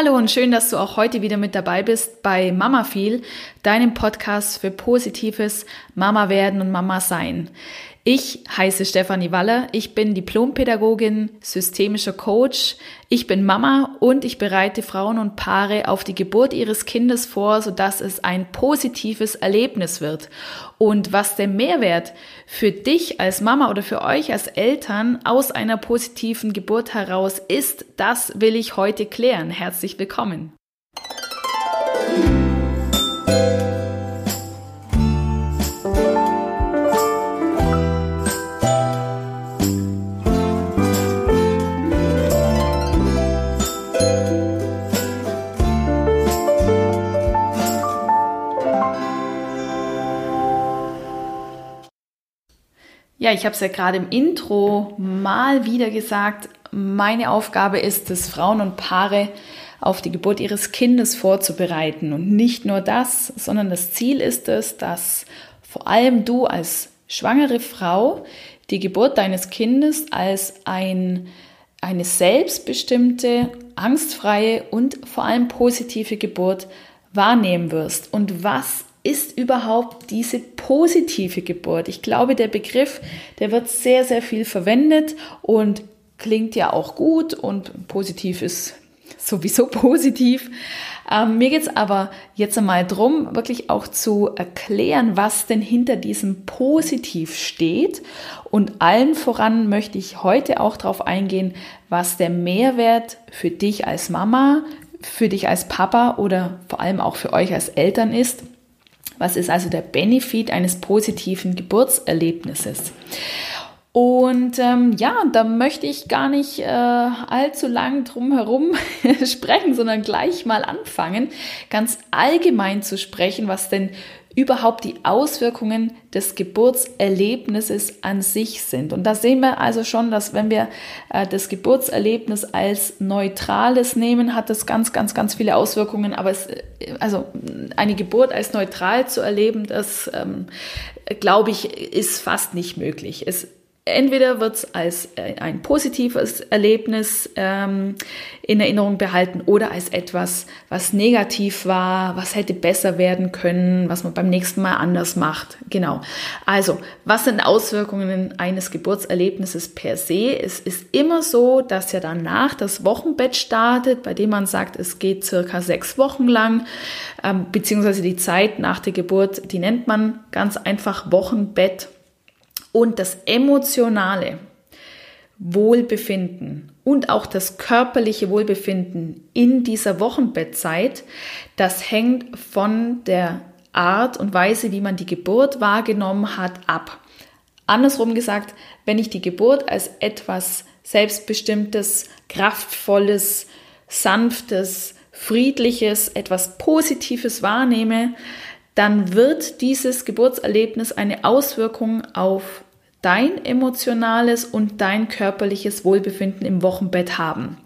Hallo und schön, dass du auch heute wieder mit dabei bist bei Mama Feel, deinem Podcast für positives Mama werden und Mama sein. Ich heiße Stefanie Waller, ich bin Diplompädagogin, systemischer Coach, ich bin Mama und ich bereite Frauen und Paare auf die Geburt ihres Kindes vor, sodass es ein positives Erlebnis wird. Und was der Mehrwert für dich als Mama oder für euch als Eltern aus einer positiven Geburt heraus ist, das will ich heute klären. Herzlich willkommen. Ja, ich habe es ja gerade im Intro mal wieder gesagt. Meine Aufgabe ist es, Frauen und Paare auf die Geburt ihres Kindes vorzubereiten. Und nicht nur das, sondern das Ziel ist es, dass vor allem du als schwangere Frau die Geburt deines Kindes als ein, eine selbstbestimmte, angstfreie und vor allem positive Geburt wahrnehmen wirst. Und was ist überhaupt diese positive Geburt? Ich glaube, der Begriff, der wird sehr, sehr viel verwendet und klingt ja auch gut und positiv ist sowieso positiv. Ähm, mir geht es aber jetzt einmal darum, wirklich auch zu erklären, was denn hinter diesem Positiv steht. Und allen voran möchte ich heute auch darauf eingehen, was der Mehrwert für dich als Mama, für dich als Papa oder vor allem auch für euch als Eltern ist was ist also der Benefit eines positiven Geburtserlebnisses? Und ähm, ja, da möchte ich gar nicht äh, allzu lang drum herum sprechen, sondern gleich mal anfangen, ganz allgemein zu sprechen, was denn überhaupt die Auswirkungen des Geburtserlebnisses an sich sind. Und da sehen wir also schon, dass wenn wir äh, das Geburtserlebnis als neutrales nehmen, hat das ganz, ganz, ganz viele Auswirkungen. Aber es, äh, also eine Geburt als neutral zu erleben, das ähm, glaube ich, ist fast nicht möglich. Es entweder wird es als äh, ein positives Erlebnis ähm, in Erinnerung behalten oder als etwas, was negativ war, was hätte besser werden können, was man beim nächsten Mal anders macht. Genau. Also, was sind Auswirkungen eines Geburtserlebnisses per se? Es ist immer so, dass ja danach das Wochenbett startet, bei dem man sagt, es geht circa sechs Wochen lang, ähm, beziehungsweise die Zeit nach der Geburt, die nennt man ganz einfach Wochenbett und das emotionale Wohlbefinden und auch das körperliche Wohlbefinden in dieser Wochenbettzeit, das hängt von der Art und Weise, wie man die Geburt wahrgenommen hat, ab. Andersrum gesagt, wenn ich die Geburt als etwas Selbstbestimmtes, Kraftvolles, Sanftes, Friedliches, etwas Positives wahrnehme, dann wird dieses Geburtserlebnis eine Auswirkung auf dein emotionales und dein körperliches Wohlbefinden im Wochenbett haben.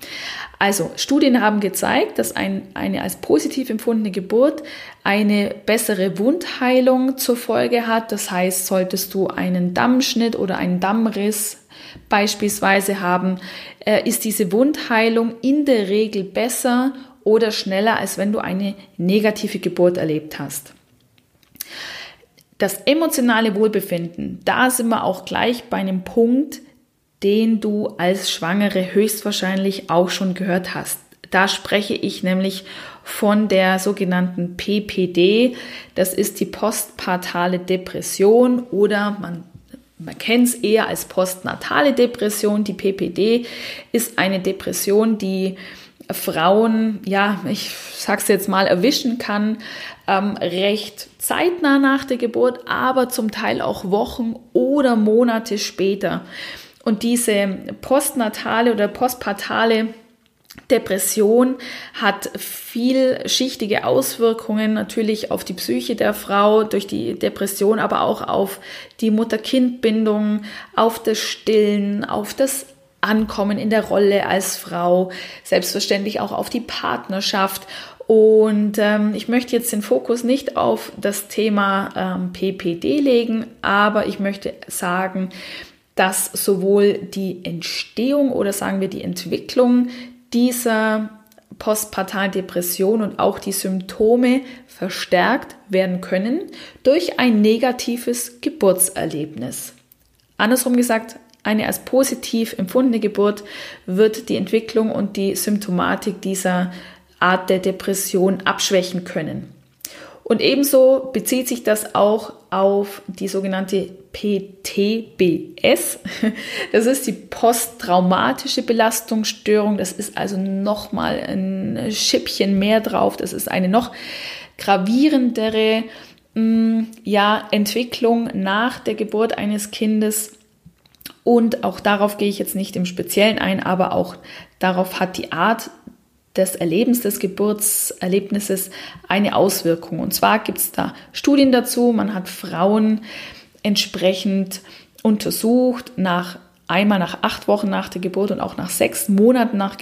Also Studien haben gezeigt, dass ein, eine als positiv empfundene Geburt eine bessere Wundheilung zur Folge hat. Das heißt, solltest du einen Dammschnitt oder einen Dammriss beispielsweise haben, äh, ist diese Wundheilung in der Regel besser oder schneller, als wenn du eine negative Geburt erlebt hast. Das emotionale Wohlbefinden, da sind wir auch gleich bei einem Punkt, den du als Schwangere höchstwahrscheinlich auch schon gehört hast. Da spreche ich nämlich von der sogenannten PPD. Das ist die postpartale Depression oder man, man kennt es eher als postnatale Depression. Die PPD ist eine Depression, die Frauen, ja, ich sag's jetzt mal, erwischen kann, ähm, recht zeitnah nach der Geburt, aber zum Teil auch Wochen oder Monate später. Und diese postnatale oder postpartale Depression hat vielschichtige Auswirkungen natürlich auf die Psyche der Frau durch die Depression, aber auch auf die Mutter-Kind-Bindung, auf das Stillen, auf das Ankommen in der Rolle als Frau, selbstverständlich auch auf die Partnerschaft. Und ähm, ich möchte jetzt den Fokus nicht auf das Thema ähm, PPD legen, aber ich möchte sagen, dass sowohl die Entstehung oder sagen wir die Entwicklung dieser postpartalen Depression und auch die Symptome verstärkt werden können durch ein negatives Geburtserlebnis. Andersrum gesagt, eine als positiv empfundene Geburt wird die Entwicklung und die Symptomatik dieser Art der Depression abschwächen können. Und ebenso bezieht sich das auch auf die sogenannte PTBS. Das ist die posttraumatische Belastungsstörung. Das ist also nochmal ein Schippchen mehr drauf. Das ist eine noch gravierendere mm, ja, Entwicklung nach der Geburt eines Kindes. Und auch darauf gehe ich jetzt nicht im Speziellen ein, aber auch darauf hat die Art des Erlebens des Geburtserlebnisses eine Auswirkung. Und zwar gibt es da Studien dazu. Man hat Frauen entsprechend untersucht nach einmal nach acht Wochen nach der Geburt und auch nach sechs Monaten nach,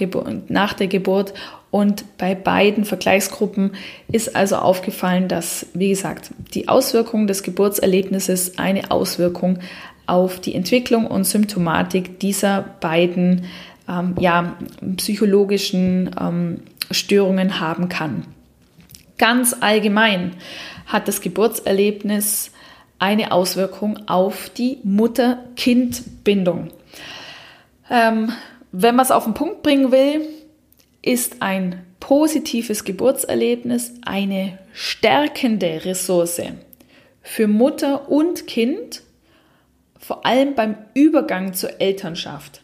nach der Geburt. Und bei beiden Vergleichsgruppen ist also aufgefallen, dass, wie gesagt, die Auswirkung des Geburtserlebnisses eine Auswirkung auf die Entwicklung und Symptomatik dieser beiden ähm, ja, psychologischen ähm, Störungen haben kann. Ganz allgemein hat das Geburtserlebnis eine Auswirkung auf die Mutter-Kind-Bindung. Ähm, wenn man es auf den Punkt bringen will, ist ein positives Geburtserlebnis eine stärkende Ressource für Mutter und Kind, vor allem beim Übergang zur Elternschaft.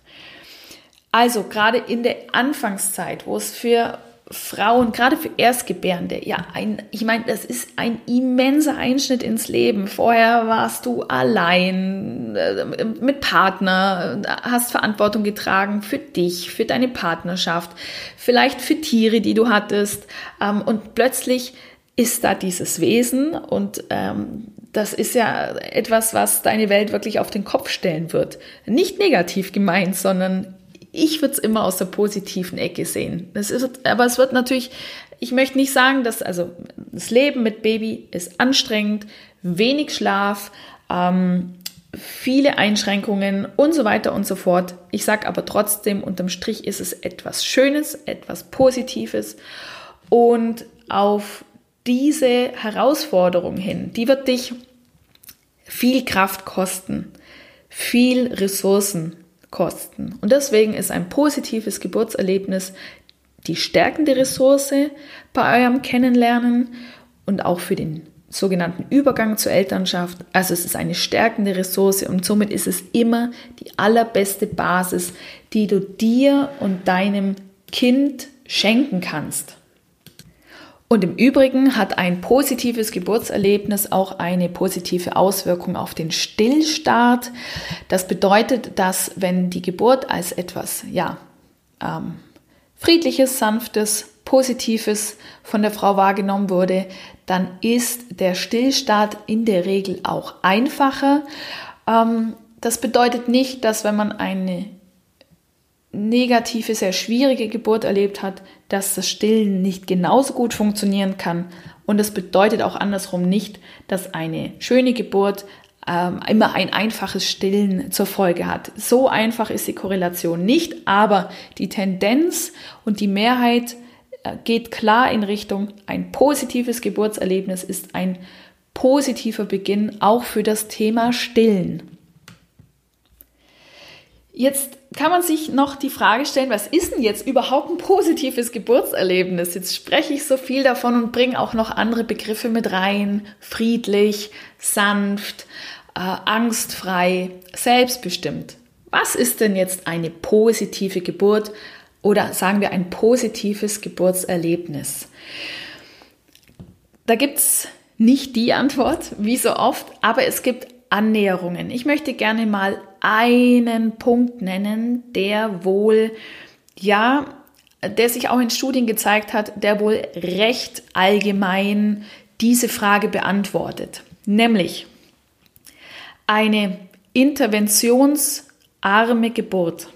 Also gerade in der Anfangszeit, wo es für Frauen, gerade für Erstgebärende, ja, ein, ich meine, das ist ein immenser Einschnitt ins Leben. Vorher warst du allein äh, mit Partner, hast Verantwortung getragen für dich, für deine Partnerschaft, vielleicht für Tiere, die du hattest. Ähm, und plötzlich ist da dieses Wesen und ähm, das ist ja etwas, was deine Welt wirklich auf den Kopf stellen wird. Nicht negativ gemeint, sondern ich würde es immer aus der positiven Ecke sehen. Das ist, aber es wird natürlich, ich möchte nicht sagen, dass also das Leben mit Baby ist anstrengend, wenig Schlaf, ähm, viele Einschränkungen und so weiter und so fort. Ich sage aber trotzdem, unterm Strich ist es etwas Schönes, etwas Positives und auf diese Herausforderung hin, die wird dich viel Kraft kosten, viel Ressourcen kosten. Und deswegen ist ein positives Geburtserlebnis die stärkende Ressource bei eurem Kennenlernen und auch für den sogenannten Übergang zur Elternschaft. Also es ist eine stärkende Ressource und somit ist es immer die allerbeste Basis, die du dir und deinem Kind schenken kannst. Und im Übrigen hat ein positives Geburtserlebnis auch eine positive Auswirkung auf den Stillstart. Das bedeutet, dass wenn die Geburt als etwas, ja, ähm, friedliches, sanftes, positives von der Frau wahrgenommen wurde, dann ist der Stillstart in der Regel auch einfacher. Ähm, das bedeutet nicht, dass wenn man eine negative, sehr schwierige Geburt erlebt hat, dass das Stillen nicht genauso gut funktionieren kann. Und das bedeutet auch andersrum nicht, dass eine schöne Geburt ähm, immer ein einfaches Stillen zur Folge hat. So einfach ist die Korrelation nicht, aber die Tendenz und die Mehrheit äh, geht klar in Richtung, ein positives Geburtserlebnis ist ein positiver Beginn auch für das Thema Stillen. Jetzt kann man sich noch die Frage stellen, was ist denn jetzt überhaupt ein positives Geburtserlebnis? Jetzt spreche ich so viel davon und bringe auch noch andere Begriffe mit rein. Friedlich, sanft, äh, angstfrei, selbstbestimmt. Was ist denn jetzt eine positive Geburt oder sagen wir ein positives Geburtserlebnis? Da gibt es nicht die Antwort, wie so oft, aber es gibt Annäherungen. Ich möchte gerne mal einen Punkt nennen, der wohl, ja, der sich auch in Studien gezeigt hat, der wohl recht allgemein diese Frage beantwortet. Nämlich eine interventionsarme Geburt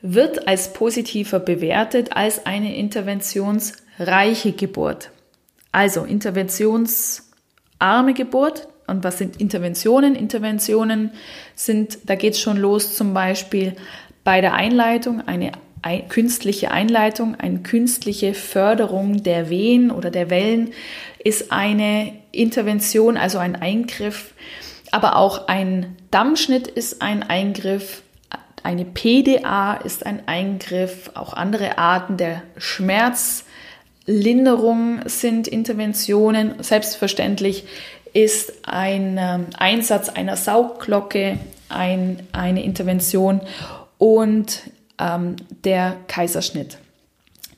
wird als positiver bewertet als eine interventionsreiche Geburt. Also interventionsarme Geburt, und was sind Interventionen? Interventionen sind, da geht es schon los zum Beispiel bei der Einleitung, eine künstliche Einleitung, eine künstliche Förderung der Wehen oder der Wellen ist eine Intervention, also ein Eingriff. Aber auch ein Dammschnitt ist ein Eingriff. Eine PDA ist ein Eingriff. Auch andere Arten der Schmerzlinderung sind Interventionen. Selbstverständlich ist ein ähm, Einsatz einer Saugglocke ein, eine Intervention und ähm, der Kaiserschnitt.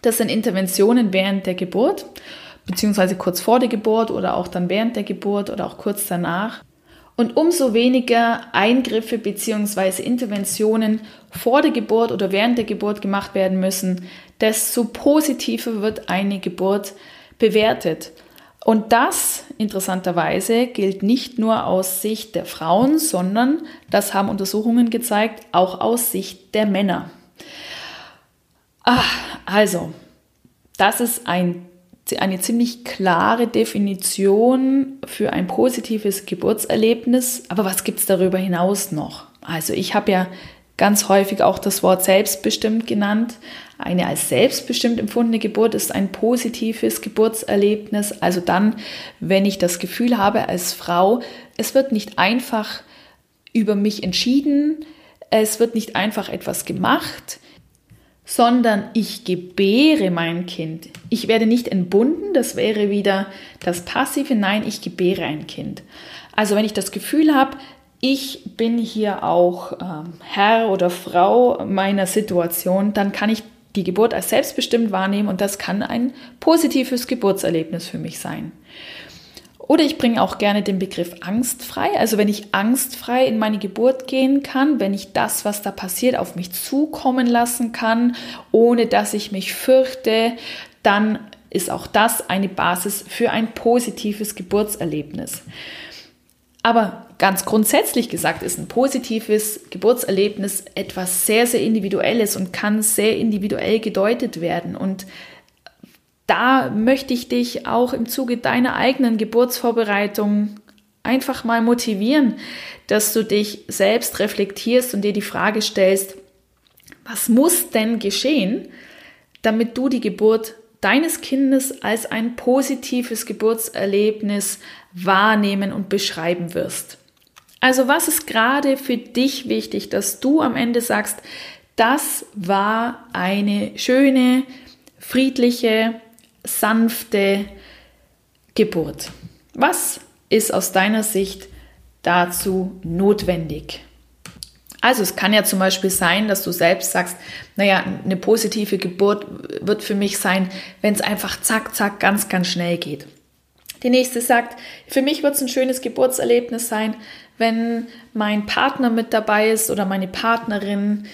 Das sind Interventionen während der Geburt, beziehungsweise kurz vor der Geburt oder auch dann während der Geburt oder auch kurz danach. Und umso weniger Eingriffe beziehungsweise Interventionen vor der Geburt oder während der Geburt gemacht werden müssen, desto positiver wird eine Geburt bewertet. Und das, interessanterweise, gilt nicht nur aus Sicht der Frauen, sondern, das haben Untersuchungen gezeigt, auch aus Sicht der Männer. Ah, also, das ist ein, eine ziemlich klare Definition für ein positives Geburtserlebnis. Aber was gibt es darüber hinaus noch? Also ich habe ja ganz häufig auch das Wort selbstbestimmt genannt. Eine als selbstbestimmt empfundene Geburt ist ein positives Geburtserlebnis. Also dann, wenn ich das Gefühl habe als Frau, es wird nicht einfach über mich entschieden, es wird nicht einfach etwas gemacht, sondern ich gebäre mein Kind. Ich werde nicht entbunden, das wäre wieder das Passive, nein, ich gebäre ein Kind. Also wenn ich das Gefühl habe, ich bin hier auch ähm, Herr oder Frau meiner Situation, dann kann ich die Geburt als selbstbestimmt wahrnehmen und das kann ein positives Geburtserlebnis für mich sein. Oder ich bringe auch gerne den Begriff angstfrei. Also wenn ich angstfrei in meine Geburt gehen kann, wenn ich das, was da passiert, auf mich zukommen lassen kann, ohne dass ich mich fürchte, dann ist auch das eine Basis für ein positives Geburtserlebnis. Aber ganz grundsätzlich gesagt ist ein positives Geburtserlebnis etwas sehr, sehr Individuelles und kann sehr individuell gedeutet werden. Und da möchte ich dich auch im Zuge deiner eigenen Geburtsvorbereitung einfach mal motivieren, dass du dich selbst reflektierst und dir die Frage stellst, was muss denn geschehen, damit du die Geburt deines Kindes als ein positives Geburtserlebnis wahrnehmen und beschreiben wirst. Also was ist gerade für dich wichtig, dass du am Ende sagst, das war eine schöne, friedliche, sanfte Geburt. Was ist aus deiner Sicht dazu notwendig? Also es kann ja zum Beispiel sein, dass du selbst sagst, naja, eine positive Geburt wird für mich sein, wenn es einfach zack, zack, ganz, ganz schnell geht. Die nächste sagt, für mich wird es ein schönes Geburtserlebnis sein, wenn mein Partner mit dabei ist oder meine Partnerin,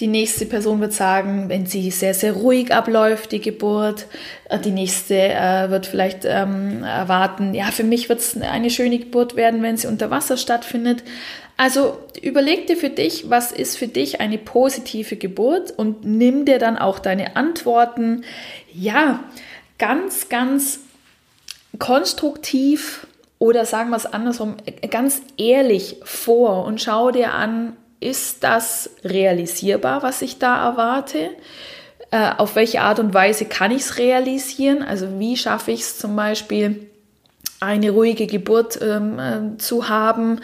die nächste Person wird sagen, wenn sie sehr, sehr ruhig abläuft, die Geburt. Äh, die nächste äh, wird vielleicht ähm, erwarten, ja, für mich wird es eine schöne Geburt werden, wenn sie unter Wasser stattfindet. Also überleg dir für dich, was ist für dich eine positive Geburt und nimm dir dann auch deine Antworten, ja, ganz, ganz konstruktiv oder sagen wir es andersrum, ganz ehrlich vor und schau dir an, ist das realisierbar, was ich da erwarte? Äh, auf welche Art und Weise kann ich es realisieren? Also wie schaffe ich es zum Beispiel, eine ruhige Geburt ähm, äh, zu haben,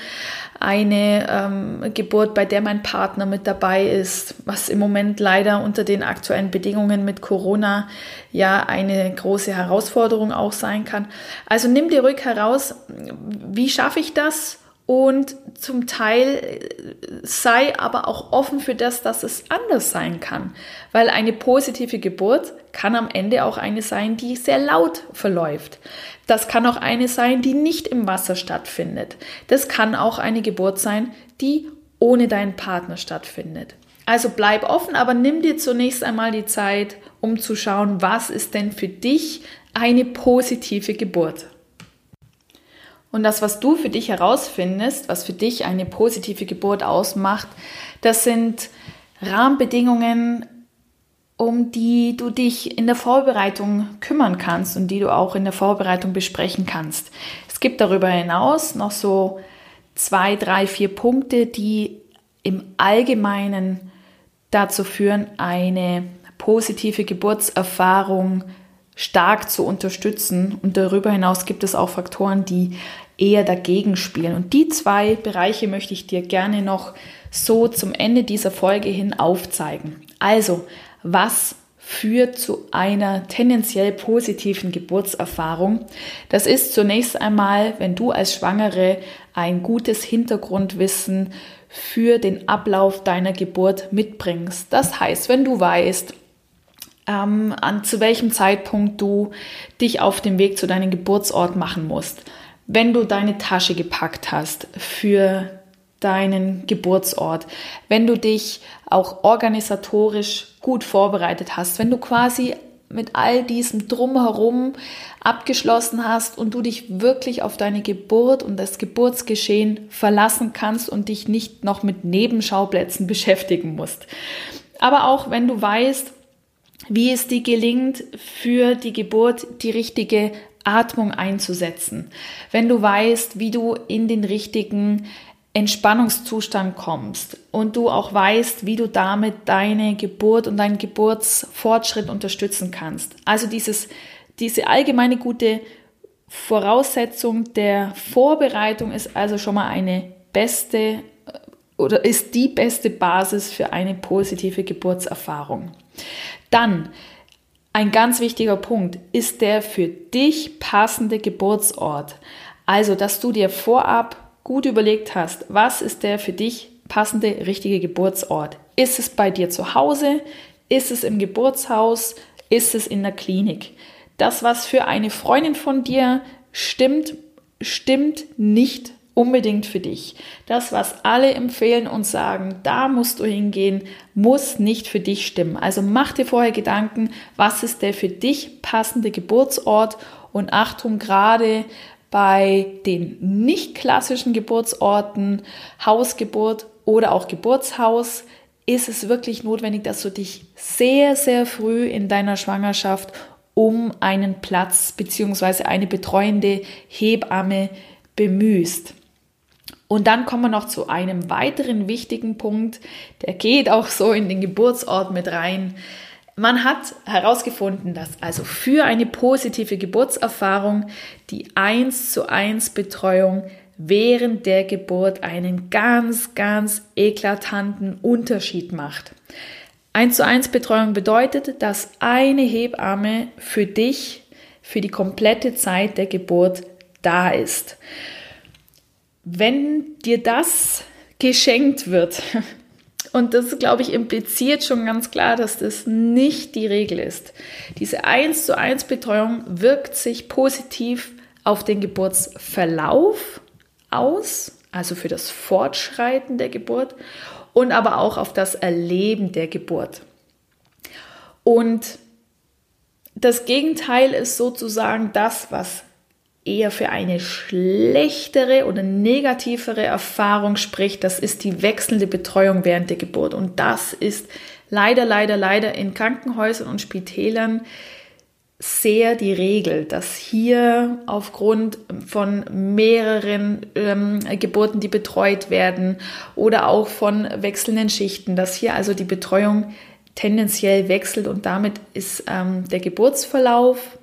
eine ähm, Geburt, bei der mein Partner mit dabei ist, was im Moment leider unter den aktuellen Bedingungen mit Corona ja eine große Herausforderung auch sein kann. Also nimm dir ruhig heraus, wie schaffe ich das? Und zum Teil äh, sei aber auch offen für das, dass es anders sein kann. Weil eine positive Geburt kann am Ende auch eine sein, die sehr laut verläuft. Das kann auch eine sein, die nicht im Wasser stattfindet. Das kann auch eine Geburt sein, die ohne deinen Partner stattfindet. Also bleib offen, aber nimm dir zunächst einmal die Zeit, um zu schauen, was ist denn für dich eine positive Geburt. Und das, was du für dich herausfindest, was für dich eine positive Geburt ausmacht, das sind Rahmenbedingungen, um die du dich in der Vorbereitung kümmern kannst und die du auch in der Vorbereitung besprechen kannst. Es gibt darüber hinaus noch so zwei, drei, vier Punkte, die im Allgemeinen dazu führen, eine positive Geburtserfahrung stark zu unterstützen. Und darüber hinaus gibt es auch Faktoren, die eher dagegen spielen. Und die zwei Bereiche möchte ich dir gerne noch so zum Ende dieser Folge hin aufzeigen. Also, was führt zu einer tendenziell positiven Geburtserfahrung. Das ist zunächst einmal, wenn du als Schwangere ein gutes Hintergrundwissen für den Ablauf deiner Geburt mitbringst. Das heißt, wenn du weißt, ähm, an zu welchem Zeitpunkt du dich auf dem Weg zu deinem Geburtsort machen musst, wenn du deine Tasche gepackt hast für deinen Geburtsort, wenn du dich auch organisatorisch gut vorbereitet hast, wenn du quasi mit all diesem drumherum abgeschlossen hast und du dich wirklich auf deine Geburt und das Geburtsgeschehen verlassen kannst und dich nicht noch mit Nebenschauplätzen beschäftigen musst. Aber auch wenn du weißt, wie es dir gelingt, für die Geburt die richtige Atmung einzusetzen. Wenn du weißt, wie du in den richtigen Entspannungszustand kommst und du auch weißt, wie du damit deine Geburt und deinen Geburtsfortschritt unterstützen kannst. Also dieses, diese allgemeine gute Voraussetzung der Vorbereitung ist also schon mal eine beste äh, oder ist die beste Basis für eine positive Geburtserfahrung. Dann ein ganz wichtiger Punkt ist der für dich passende Geburtsort. Also, dass du dir vorab gut überlegt hast, was ist der für dich passende, richtige Geburtsort? Ist es bei dir zu Hause? Ist es im Geburtshaus? Ist es in der Klinik? Das, was für eine Freundin von dir stimmt, stimmt nicht unbedingt für dich. Das, was alle empfehlen und sagen, da musst du hingehen, muss nicht für dich stimmen. Also mach dir vorher Gedanken, was ist der für dich passende Geburtsort und Achtung, gerade bei den nicht klassischen Geburtsorten, Hausgeburt oder auch Geburtshaus, ist es wirklich notwendig, dass du dich sehr, sehr früh in deiner Schwangerschaft um einen Platz bzw. eine betreuende Hebamme bemühst. Und dann kommen wir noch zu einem weiteren wichtigen Punkt, der geht auch so in den Geburtsort mit rein. Man hat herausgefunden, dass also für eine positive Geburtserfahrung die 1 zu 1 Betreuung während der Geburt einen ganz, ganz eklatanten Unterschied macht. 1 zu 1 Betreuung bedeutet, dass eine Hebamme für dich für die komplette Zeit der Geburt da ist. Wenn dir das geschenkt wird, und das, glaube ich, impliziert schon ganz klar, dass das nicht die Regel ist. Diese 1 zu 1 Betreuung wirkt sich positiv auf den Geburtsverlauf aus, also für das Fortschreiten der Geburt und aber auch auf das Erleben der Geburt. Und das Gegenteil ist sozusagen das, was eher für eine schlechtere oder negativere Erfahrung spricht, das ist die wechselnde Betreuung während der Geburt. Und das ist leider, leider, leider in Krankenhäusern und Spitälern sehr die Regel, dass hier aufgrund von mehreren ähm, Geburten, die betreut werden oder auch von wechselnden Schichten, dass hier also die Betreuung tendenziell wechselt und damit ist ähm, der Geburtsverlauf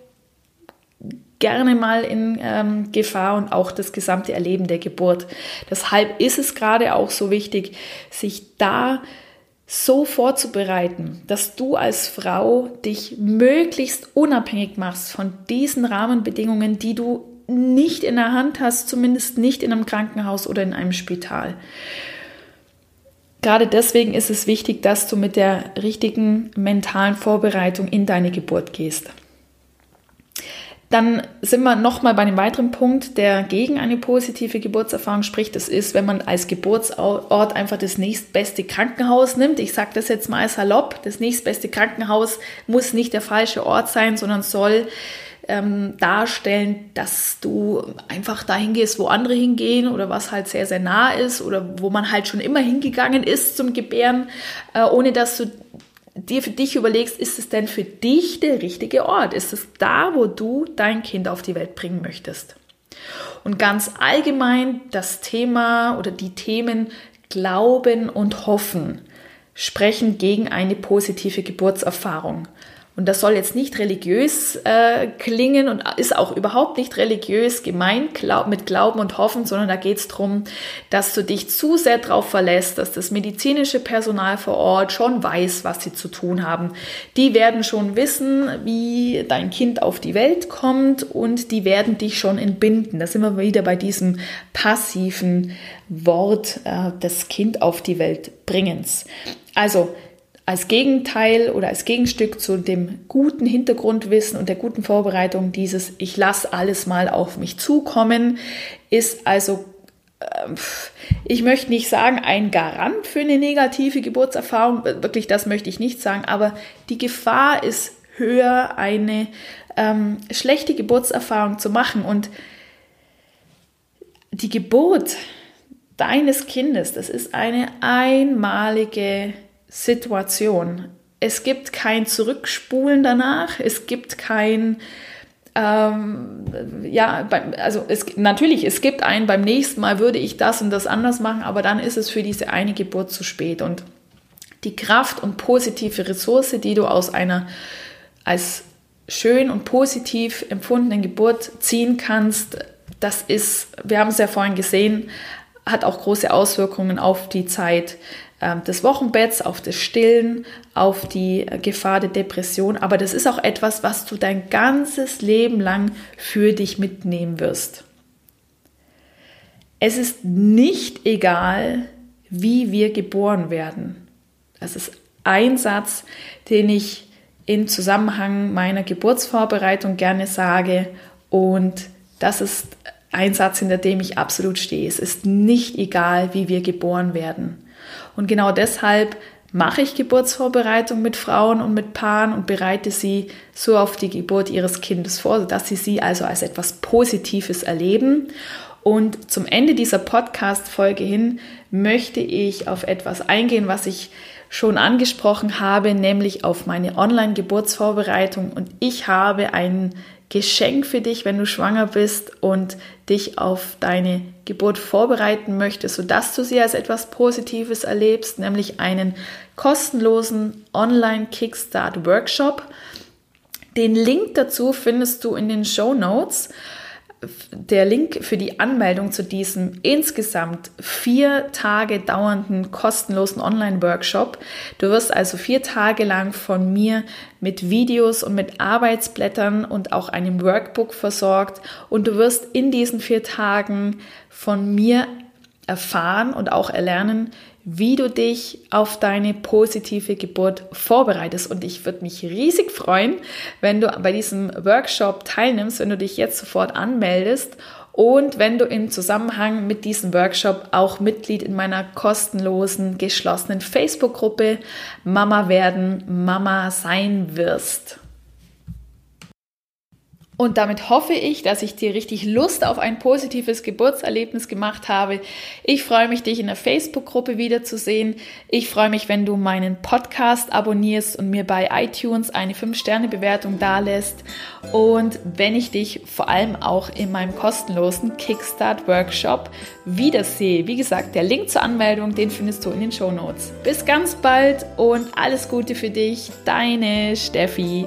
gerne mal in ähm, Gefahr und auch das gesamte Erleben der Geburt. Deshalb ist es gerade auch so wichtig, sich da so vorzubereiten, dass du als Frau dich möglichst unabhängig machst von diesen Rahmenbedingungen, die du nicht in der Hand hast, zumindest nicht in einem Krankenhaus oder in einem Spital. Gerade deswegen ist es wichtig, dass du mit der richtigen mentalen Vorbereitung in deine Geburt gehst. Dann sind wir nochmal bei einem weiteren Punkt, der gegen eine positive Geburtserfahrung spricht. Das ist, wenn man als Geburtsort einfach das nächstbeste Krankenhaus nimmt. Ich sage das jetzt mal salopp. Das nächstbeste Krankenhaus muss nicht der falsche Ort sein, sondern soll ähm, darstellen, dass du einfach dahin gehst, wo andere hingehen oder was halt sehr, sehr nah ist oder wo man halt schon immer hingegangen ist zum Gebären, äh, ohne dass du dir für dich überlegst, ist es denn für dich der richtige Ort? Ist es da, wo du dein Kind auf die Welt bringen möchtest? Und ganz allgemein das Thema oder die Themen Glauben und Hoffen sprechen gegen eine positive Geburtserfahrung. Und das soll jetzt nicht religiös äh, klingen und ist auch überhaupt nicht religiös gemeint glaub, mit Glauben und Hoffen, sondern da geht es darum, dass du dich zu sehr darauf verlässt, dass das medizinische Personal vor Ort schon weiß, was sie zu tun haben. Die werden schon wissen, wie dein Kind auf die Welt kommt und die werden dich schon entbinden. Da sind wir wieder bei diesem passiven Wort äh, des Kind auf die Welt bringens. Also als Gegenteil oder als Gegenstück zu dem guten Hintergrundwissen und der guten Vorbereitung dieses Ich lasse alles mal auf mich zukommen, ist also, ähm, ich möchte nicht sagen, ein Garant für eine negative Geburtserfahrung, wirklich das möchte ich nicht sagen, aber die Gefahr ist höher, eine ähm, schlechte Geburtserfahrung zu machen. Und die Geburt deines Kindes, das ist eine einmalige Situation. Es gibt kein Zurückspulen danach, es gibt kein, ähm, ja, also es, natürlich, es gibt einen, beim nächsten Mal würde ich das und das anders machen, aber dann ist es für diese eine Geburt zu spät. Und die Kraft und positive Ressource, die du aus einer als schön und positiv empfundenen Geburt ziehen kannst, das ist, wir haben es ja vorhin gesehen, hat auch große Auswirkungen auf die Zeit des Wochenbetts, auf das Stillen, auf die Gefahr der Depression. Aber das ist auch etwas, was du dein ganzes Leben lang für dich mitnehmen wirst. Es ist nicht egal, wie wir geboren werden. Das ist ein Satz, den ich im Zusammenhang meiner Geburtsvorbereitung gerne sage. Und das ist ein Satz, hinter dem ich absolut stehe. Es ist nicht egal, wie wir geboren werden. Und genau deshalb mache ich Geburtsvorbereitung mit Frauen und mit Paaren und bereite sie so auf die Geburt ihres Kindes vor, dass sie sie also als etwas Positives erleben. Und zum Ende dieser Podcast-Folge hin möchte ich auf etwas eingehen, was ich schon angesprochen habe, nämlich auf meine Online-Geburtsvorbereitung. Und ich habe einen Geschenk für dich, wenn du schwanger bist und dich auf deine Geburt vorbereiten möchtest, sodass du sie als etwas Positives erlebst, nämlich einen kostenlosen Online-Kickstart-Workshop. Den Link dazu findest du in den Show Notes der Link für die Anmeldung zu diesem insgesamt vier Tage dauernden kostenlosen Online-Workshop. Du wirst also vier Tage lang von mir mit Videos und mit Arbeitsblättern und auch einem Workbook versorgt und du wirst in diesen vier Tagen von mir erfahren und auch erlernen, wie du dich auf deine positive Geburt vorbereitest. Und ich würde mich riesig freuen, wenn du bei diesem Workshop teilnimmst, wenn du dich jetzt sofort anmeldest und wenn du im Zusammenhang mit diesem Workshop auch Mitglied in meiner kostenlosen, geschlossenen Facebook-Gruppe Mama werden, Mama sein wirst. Und damit hoffe ich, dass ich dir richtig Lust auf ein positives Geburtserlebnis gemacht habe. Ich freue mich, dich in der Facebook-Gruppe wiederzusehen. Ich freue mich, wenn du meinen Podcast abonnierst und mir bei iTunes eine 5-Sterne-Bewertung dalässt. Und wenn ich dich vor allem auch in meinem kostenlosen Kickstart-Workshop wiedersehe. Wie gesagt, der Link zur Anmeldung, den findest du in den Show Notes. Bis ganz bald und alles Gute für dich. Deine Steffi.